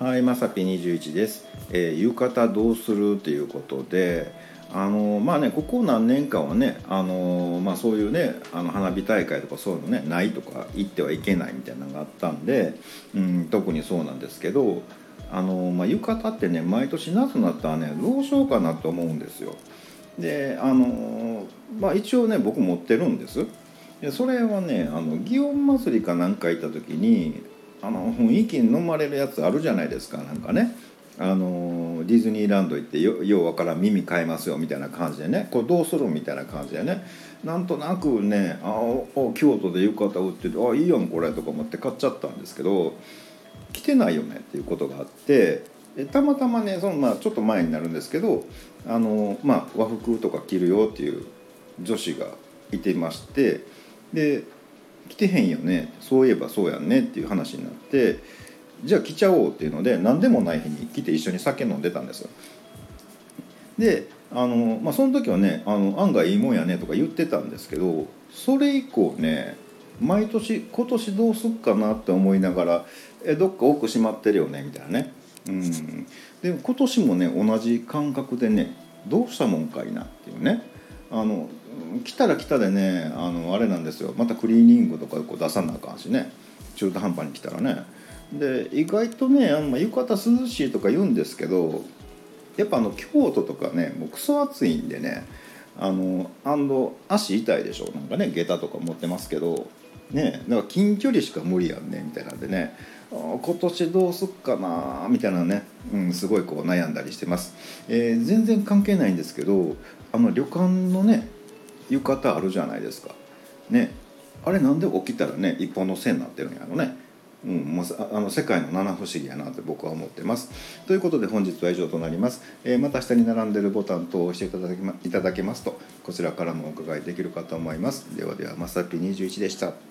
はいまさぴ21です、えー浴衣どうするということであのまあねここ何年かはねあの、まあ、そういうねあの花火大会とかそういうのねないとか行ってはいけないみたいなのがあったんで、うん、特にそうなんですけどあの、まあ、浴衣ってね毎年夏になったらねどうしようかなと思うんですよ。であの、まあ、一応ね僕持ってるんです。でそれはねあの祇園祭りかなんか行った時にあの雰囲気に飲まれるやつあるじゃないですかなんかね。あのディズニーランド行ってよようわからん耳買えますよみたいな感じでね。これどうするみたいな感じでね。なんとなくねあお京都で浴衣売っててあいいやんこれとか思って買っちゃったんですけど着てないよねっていうことがあってたまたまねその、まあ、ちょっと前になるんですけどあの、まあ、和服とか着るよっていう女子がいてましてで着てへんよねそういえばそうやんねっていう話になってじゃあ着ちゃおうっていうので何でもない日に来て一緒に酒飲んでたんですよ。であの、まあ、その時はねあの案外いいもんやねとか言ってたんですけどそれ以降ね毎年今年どうすっかなって思いながらえどっか奥閉まってるよねみたいなね。うん、で今年もね同じ感覚でねどうしたもんかいなっていうねあの来たら来たでねあのあれなんですよ。またクリーニングとかこう出さなあかんしね。中途半端に来たらね。で意外とねあの浴衣涼しいとか言うんですけどやっぱあの京都とかねもうクソ暑いんでねあのアンド足痛いでしょ。なんかね下駄とか持ってますけどねだから近距離しか無理やんねみたいなんでね。今年どうすっかなみたいなね、うん、すごいこう悩んだりしてます、えー全然関係ないんですけどあの旅館のね浴衣あるじゃないですかねあれなんで起きたらね一本の線になってるんやろねうん、もうあの世界の七不思議やなって僕は思ってます。ということで本日は以上となります。えーまた下に並んでるボタン等を押していただきまいただけますとこちらからもお伺いできるかと思います。ではではまさぴ21でした。